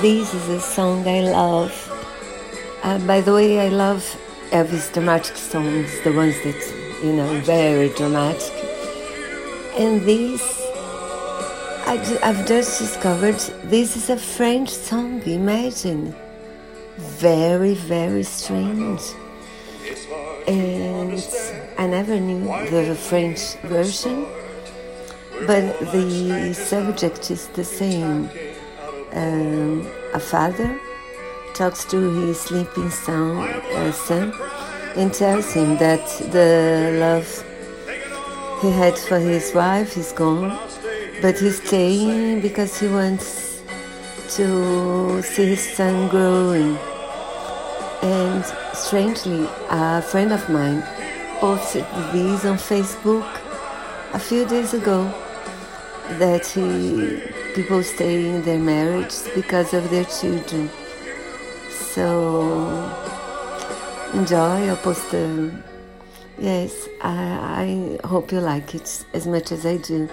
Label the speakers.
Speaker 1: This is a song I love. Uh, by the way, I love Elvis dramatic songs, the ones that, you know, very dramatic. And this, I, have just discovered this is a French song, imagine. Very, very strange. And I never knew the French version, but the subject is the same. Um, a father talks to his sleeping son, uh, son and tells him that the love he had for his wife is gone, but he's staying because he wants to see his son growing. And strangely, a friend of mine posted this on Facebook a few days ago that he, people stay in their marriage because of their children. So enjoy. I'll post. Yes, I, I hope you like it as much as I do.